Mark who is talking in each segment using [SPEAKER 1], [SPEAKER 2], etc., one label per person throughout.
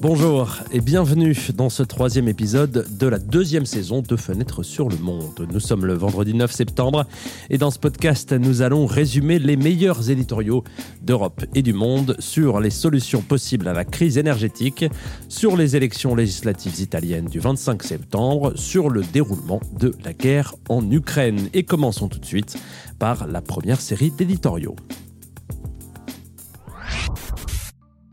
[SPEAKER 1] Bonjour et bienvenue dans ce troisième épisode de la deuxième saison de Fenêtre sur le Monde. Nous sommes le vendredi 9 septembre et dans ce podcast, nous allons résumer les meilleurs éditoriaux d'Europe et du monde sur les solutions possibles à la crise énergétique, sur les élections législatives italiennes du 25 septembre, sur le déroulement de la guerre en Ukraine. Et commençons tout de suite par la première série d'éditoriaux.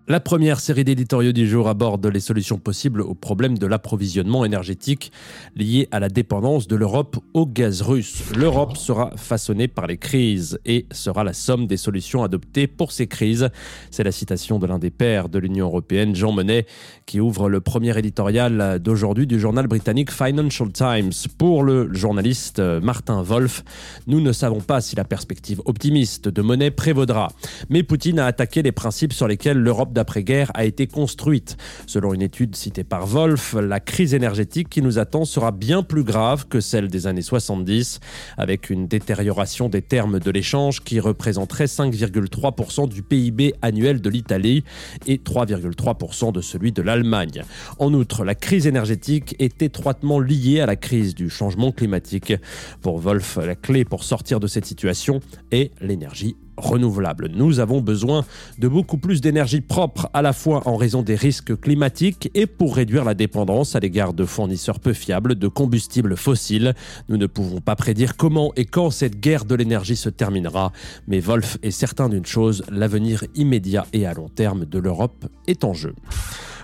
[SPEAKER 1] La première série d'éditoriaux du jour aborde les solutions possibles au problème de l'approvisionnement énergétique lié à la dépendance de l'Europe au gaz russe. L'Europe sera façonnée par les crises et sera la somme des solutions adoptées pour ces crises. C'est la citation de l'un des pères de l'Union européenne, Jean Monnet, qui ouvre le premier éditorial d'aujourd'hui du journal britannique Financial Times. Pour le journaliste Martin Wolf, nous ne savons pas si la perspective optimiste de Monnet prévaudra. Mais Poutine a attaqué les principes sur lesquels l'Europe d'après-guerre a été construite. Selon une étude citée par Wolf, la crise énergétique qui nous attend sera bien plus grave que celle des années 70, avec une détérioration des termes de l'échange qui représenterait 5,3% du PIB annuel de l'Italie et 3,3% de celui de l'Allemagne. En outre, la crise énergétique est étroitement liée à la crise du changement climatique. Pour Wolf, la clé pour sortir de cette situation est l'énergie renouvelables. Nous avons besoin de beaucoup plus d'énergie propre, à la fois en raison des risques climatiques et pour réduire la dépendance à l'égard de fournisseurs peu fiables de combustibles fossiles. Nous ne pouvons pas prédire comment et quand cette guerre de l'énergie se terminera, mais Wolf est certain d'une chose, l'avenir immédiat et à long terme de l'Europe est en jeu.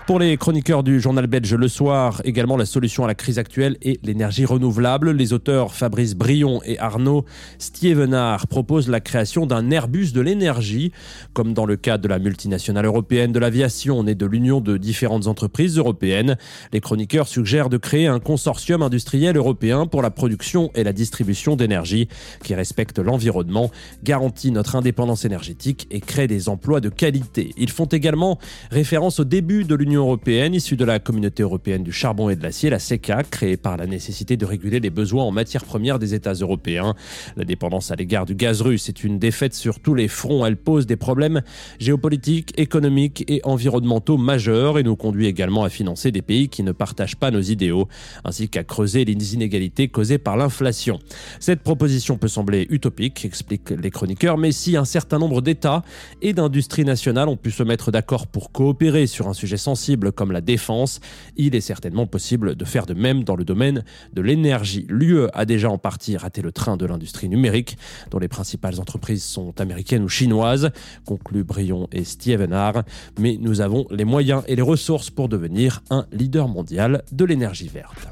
[SPEAKER 1] Pour les chroniqueurs du journal belge Le Soir, également la solution à la crise actuelle est l'énergie renouvelable. Les auteurs Fabrice Brion et Arnaud Stievenard proposent la création d'un Airbus de l'énergie, comme dans le cas de la multinationale européenne de l'aviation née de l'union de différentes entreprises européennes. Les chroniqueurs suggèrent de créer un consortium industriel européen pour la production et la distribution d'énergie qui respecte l'environnement, garantit notre indépendance énergétique et crée des emplois de qualité. Ils font également référence au début de l'union européenne, issue de la communauté européenne du charbon et de l'acier, la CECA, créée par la nécessité de réguler les besoins en matières premières des États européens. La dépendance à l'égard du gaz russe est une défaite sur tous les fronts. Elle pose des problèmes géopolitiques, économiques et environnementaux majeurs et nous conduit également à financer des pays qui ne partagent pas nos idéaux, ainsi qu'à creuser les inégalités causées par l'inflation. Cette proposition peut sembler utopique, expliquent les chroniqueurs, mais si un certain nombre d'États et d'industries nationales ont pu se mettre d'accord pour coopérer sur un sujet sensible, comme la défense, il est certainement possible de faire de même dans le domaine de l'énergie. L'UE a déjà en partie raté le train de l'industrie numérique, dont les principales entreprises sont américaines ou chinoises, conclut Brion et Stevenard, mais nous avons les moyens et les ressources pour devenir un leader mondial de l'énergie verte.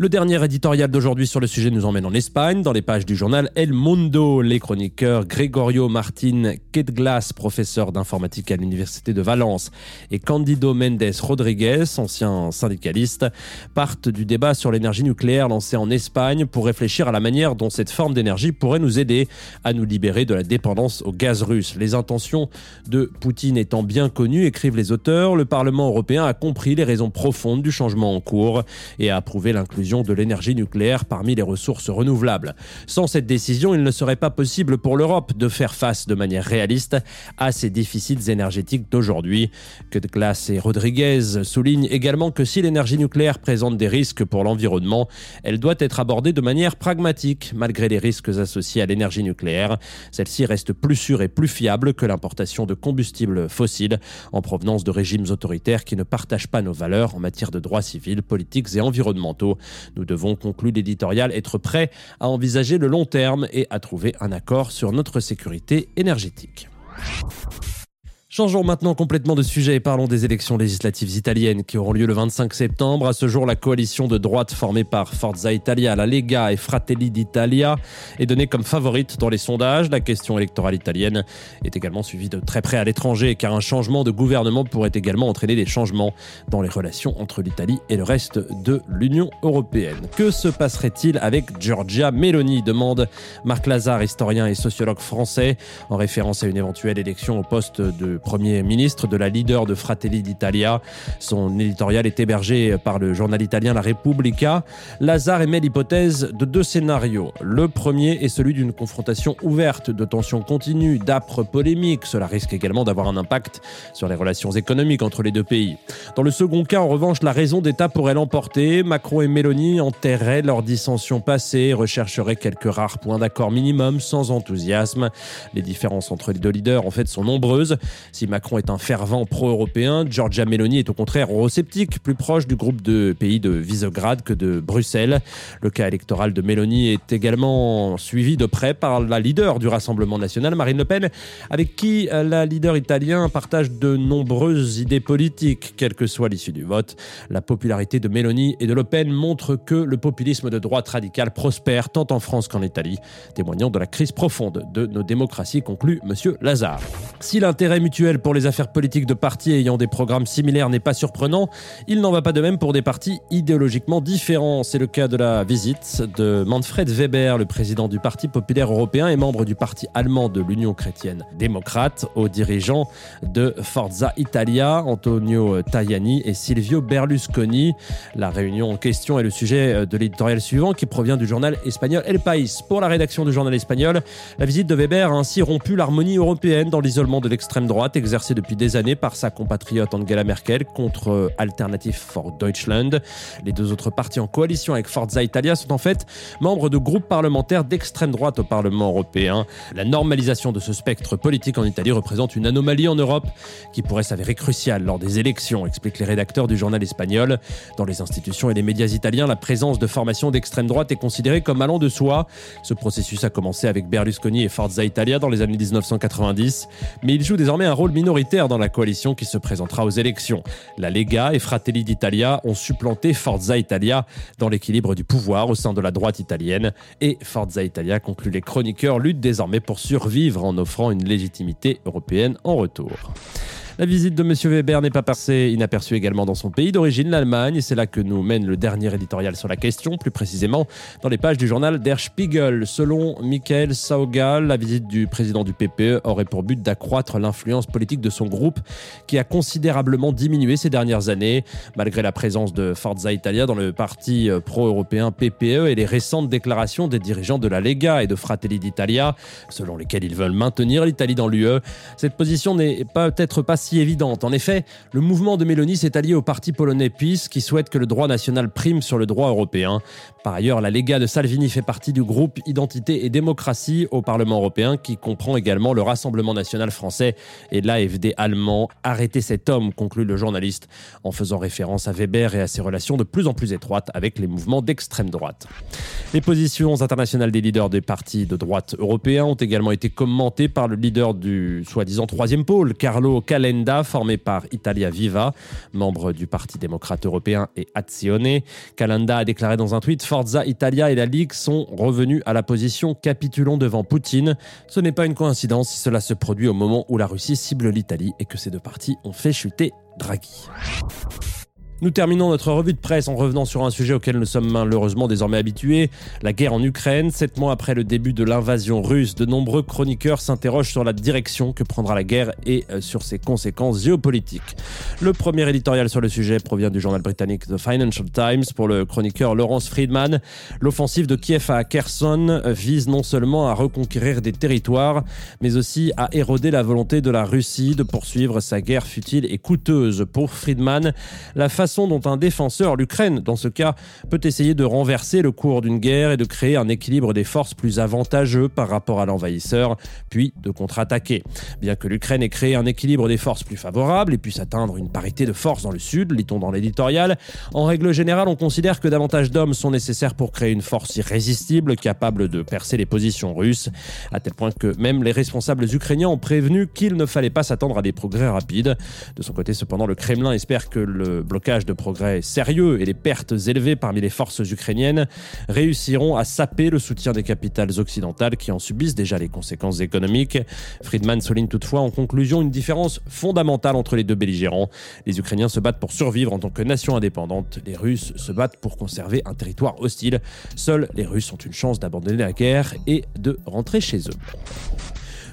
[SPEAKER 1] Le dernier éditorial d'aujourd'hui sur le sujet nous emmène en Espagne, dans les pages du journal El Mundo. Les chroniqueurs Gregorio Martín Quetglas, professeur d'informatique à l'Université de Valence, et Candido Méndez Rodriguez, ancien syndicaliste, partent du débat sur l'énergie nucléaire lancé en Espagne pour réfléchir à la manière dont cette forme d'énergie pourrait nous aider à nous libérer de la dépendance au gaz russe. Les intentions de Poutine étant bien connues, écrivent les auteurs, le Parlement européen a compris les raisons profondes du changement en cours et a approuvé l'inclusion de l'énergie nucléaire parmi les ressources renouvelables. Sans cette décision, il ne serait pas possible pour l'Europe de faire face de manière réaliste à ces déficits énergétiques d'aujourd'hui. Que de Glace et Rodriguez soulignent également que si l'énergie nucléaire présente des risques pour l'environnement, elle doit être abordée de manière pragmatique malgré les risques associés à l'énergie nucléaire. Celle-ci reste plus sûre et plus fiable que l'importation de combustibles fossiles en provenance de régimes autoritaires qui ne partagent pas nos valeurs en matière de droits civils, politiques et environnementaux. Nous devons, conclut l'éditorial, être prêts à envisager le long terme et à trouver un accord sur notre sécurité énergétique. Changeons maintenant complètement de sujet et parlons des élections législatives italiennes qui auront lieu le 25 septembre. À ce jour, la coalition de droite formée par Forza Italia, la Lega et Fratelli d'Italia est donnée comme favorite dans les sondages. La question électorale italienne est également suivie de très près à l'étranger car un changement de gouvernement pourrait également entraîner des changements dans les relations entre l'Italie et le reste de l'Union européenne. Que se passerait-il avec Giorgia Meloni demande Marc Lazare, historien et sociologue français, en référence à une éventuelle élection au poste de Premier ministre de la leader de Fratelli d'Italia. Son éditorial est hébergé par le journal italien La Repubblica. Lazare émet l'hypothèse de deux scénarios. Le premier est celui d'une confrontation ouverte, de tensions continues, d'âpres polémiques. Cela risque également d'avoir un impact sur les relations économiques entre les deux pays. Dans le second cas, en revanche, la raison d'État pourrait l'emporter. Macron et Mélanie enterraient leurs dissensions passées, rechercheraient quelques rares points d'accord minimum sans enthousiasme. Les différences entre les deux leaders, en fait, sont nombreuses. Si Macron est un fervent pro-européen, Giorgia Meloni est au contraire eurosceptique, plus proche du groupe de pays de Visegrad que de Bruxelles. Le cas électoral de Meloni est également suivi de près par la leader du Rassemblement national, Marine Le Pen, avec qui la leader italienne partage de nombreuses idées politiques, quelle que soit l'issue du vote. La popularité de Meloni et de Le Pen montre que le populisme de droite radicale prospère tant en France qu'en Italie, témoignant de la crise profonde de nos démocraties, conclut M. Lazare. Si l'intérêt mutuel pour les affaires politiques de partis ayant des programmes similaires n'est pas surprenant, il n'en va pas de même pour des partis idéologiquement différents. C'est le cas de la visite de Manfred Weber, le président du Parti populaire européen et membre du parti allemand de l'Union chrétienne démocrate, aux dirigeants de Forza Italia, Antonio Tajani et Silvio Berlusconi. La réunion en question est le sujet de l'éditorial suivant qui provient du journal espagnol El País. Pour la rédaction du journal espagnol, la visite de Weber a ainsi rompu l'harmonie européenne dans l'isolement de l'extrême droite exercé depuis des années par sa compatriote Angela Merkel contre Alternative for Deutschland. Les deux autres partis en coalition avec Forza Italia sont en fait membres de groupes parlementaires d'extrême droite au Parlement européen. La normalisation de ce spectre politique en Italie représente une anomalie en Europe qui pourrait s'avérer cruciale lors des élections, expliquent les rédacteurs du journal espagnol. Dans les institutions et les médias italiens, la présence de formations d'extrême droite est considérée comme allant de soi. Ce processus a commencé avec Berlusconi et Forza Italia dans les années 1990, mais il joue désormais un rôle minoritaire dans la coalition qui se présentera aux élections. La Lega et Fratelli d'Italia ont supplanté Forza Italia dans l'équilibre du pouvoir au sein de la droite italienne et Forza Italia, conclut les chroniqueurs, lutte désormais pour survivre en offrant une légitimité européenne en retour. La visite de M. Weber n'est pas passée inaperçue également dans son pays d'origine, l'Allemagne, c'est là que nous mène le dernier éditorial sur la question, plus précisément dans les pages du journal Der Spiegel. Selon Michael Saugal, la visite du président du PPE aurait pour but d'accroître l'influence politique de son groupe, qui a considérablement diminué ces dernières années, malgré la présence de Forza Italia dans le parti pro-européen PPE et les récentes déclarations des dirigeants de la Lega et de Fratelli d'Italia, selon lesquels ils veulent maintenir l'Italie dans l'UE. Cette position n'est peut-être pas si évidente. En effet, le mouvement de Mélanie s'est allié au parti polonais PiS qui souhaite que le droit national prime sur le droit européen. Par ailleurs, la Lega de Salvini fait partie du groupe Identité et démocratie au Parlement européen qui comprend également le Rassemblement national français et l'AFD allemand. Arrêtez cet homme, conclut le journaliste, en faisant référence à Weber et à ses relations de plus en plus étroites avec les mouvements d'extrême droite. Les positions internationales des leaders des partis de droite européens ont également été commentées par le leader du soi-disant troisième pôle, Carlo Calenda, formé par Italia Viva, membre du Parti démocrate européen et Azione. Calenda a déclaré dans un tweet Forza Italia et la Ligue sont revenus à la position capitulons devant Poutine. Ce n'est pas une coïncidence si cela se produit au moment où la Russie cible l'Italie et que ces deux partis ont fait chuter Draghi. Nous terminons notre revue de presse en revenant sur un sujet auquel nous sommes malheureusement désormais habitués, la guerre en Ukraine. Sept mois après le début de l'invasion russe, de nombreux chroniqueurs s'interrogent sur la direction que prendra la guerre et euh, sur ses conséquences géopolitiques. Le premier éditorial sur le sujet provient du journal britannique The Financial Times pour le chroniqueur Lawrence Friedman. L'offensive de Kiev à Kherson vise non seulement à reconquérir des territoires, mais aussi à éroder la volonté de la Russie de poursuivre sa guerre futile et coûteuse. Pour Friedman, la face façon dont un défenseur, l'Ukraine dans ce cas, peut essayer de renverser le cours d'une guerre et de créer un équilibre des forces plus avantageux par rapport à l'envahisseur, puis de contre-attaquer. Bien que l'Ukraine ait créé un équilibre des forces plus favorable et puisse atteindre une parité de force dans le sud, lit-on dans l'éditorial, en règle générale, on considère que davantage d'hommes sont nécessaires pour créer une force irrésistible capable de percer les positions russes, à tel point que même les responsables ukrainiens ont prévenu qu'il ne fallait pas s'attendre à des progrès rapides. De son côté, cependant, le Kremlin espère que le blocage de progrès sérieux et les pertes élevées parmi les forces ukrainiennes réussiront à saper le soutien des capitales occidentales qui en subissent déjà les conséquences économiques. Friedman souligne toutefois en conclusion une différence fondamentale entre les deux belligérants. Les Ukrainiens se battent pour survivre en tant que nation indépendante, les Russes se battent pour conserver un territoire hostile. Seuls les Russes ont une chance d'abandonner la guerre et de rentrer chez eux.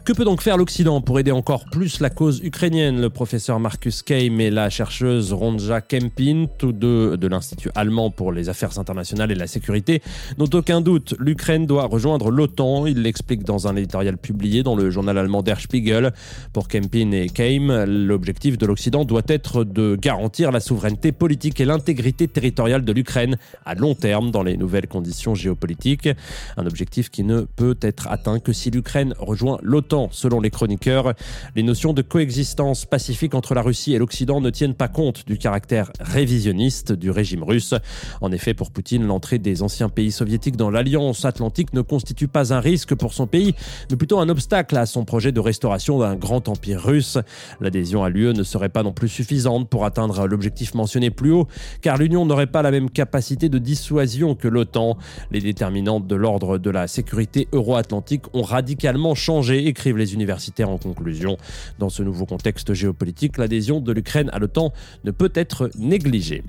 [SPEAKER 1] Que peut donc faire l'Occident pour aider encore plus la cause ukrainienne? Le professeur Marcus Keim et la chercheuse Ronja Kempin, tous deux de l'Institut allemand pour les affaires internationales et la sécurité, n'ont aucun doute. L'Ukraine doit rejoindre l'OTAN. Il l'explique dans un éditorial publié dans le journal allemand Der Spiegel. Pour Kempin et Keim, l'objectif de l'Occident doit être de garantir la souveraineté politique et l'intégrité territoriale de l'Ukraine à long terme dans les nouvelles conditions géopolitiques. Un objectif qui ne peut être atteint que si l'Ukraine rejoint l'OTAN, selon les chroniqueurs. Les notions de coexistence pacifique entre la Russie et l'Occident ne tiennent pas compte du caractère révisionniste du régime russe. En effet, pour Poutine, l'entrée des anciens pays soviétiques dans l'Alliance atlantique ne constitue pas un risque pour son pays, mais plutôt un obstacle à son projet de restauration d'un grand empire russe. L'adhésion à l'UE ne serait pas non plus suffisante pour atteindre l'objectif mentionné plus haut, car l'Union n'aurait pas la même capacité de dissuasion que l'OTAN. Les déterminantes de l'ordre de la sécurité euro-atlantique ont radicalement changé, écrivent les universitaires en conclusion. Dans ce nouveau contexte géopolitique, l'adhésion de l'Ukraine à l'OTAN ne peut être négligée.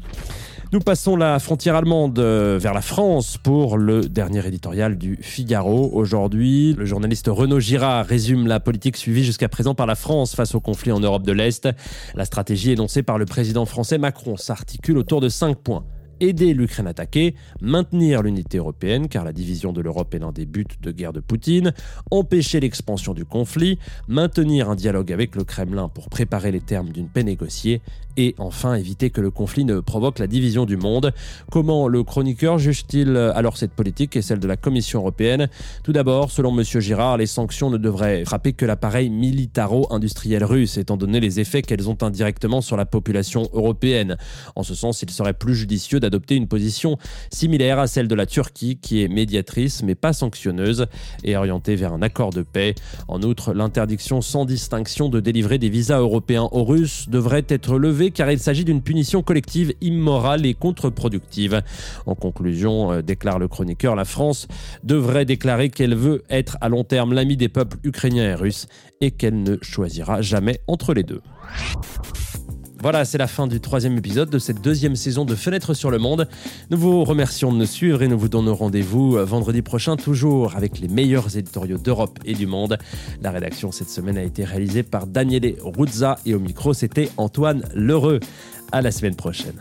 [SPEAKER 1] Nous passons la frontière allemande euh, vers la France pour le dernier éditorial du Figaro. Aujourd'hui, le journaliste Renaud Girard résume la politique suivie jusqu'à présent par la France face au conflit en Europe de l'Est. La stratégie énoncée par le président français Macron s'articule autour de cinq points aider l'Ukraine attaquée, maintenir l'unité européenne, car la division de l'Europe est l'un des buts de guerre de Poutine, empêcher l'expansion du conflit, maintenir un dialogue avec le Kremlin pour préparer les termes d'une paix négociée, et enfin éviter que le conflit ne provoque la division du monde. Comment le chroniqueur juge-t-il alors cette politique et celle de la Commission européenne? Tout d'abord, selon M. Girard, les sanctions ne devraient frapper que l'appareil militaro-industriel russe, étant donné les effets qu'elles ont indirectement sur la population européenne. En ce sens, il serait plus judicieux d'adopter une position similaire à celle de la Turquie, qui est médiatrice mais pas sanctionneuse et orientée vers un accord de paix. En outre, l'interdiction sans distinction de délivrer des visas européens aux Russes devrait être levée car il s'agit d'une punition collective immorale et contre-productive. En conclusion, euh, déclare le chroniqueur, la France devrait déclarer qu'elle veut être à long terme l'ami des peuples ukrainiens et russes et qu'elle ne choisira jamais entre les deux. Voilà, c'est la fin du troisième épisode de cette deuxième saison de Fenêtre sur le Monde. Nous vous remercions de nous suivre et nous vous donnons rendez-vous vendredi prochain, toujours avec les meilleurs éditoriaux d'Europe et du monde. La rédaction cette semaine a été réalisée par Daniele Ruzza et au micro, c'était Antoine Lheureux. À la semaine prochaine.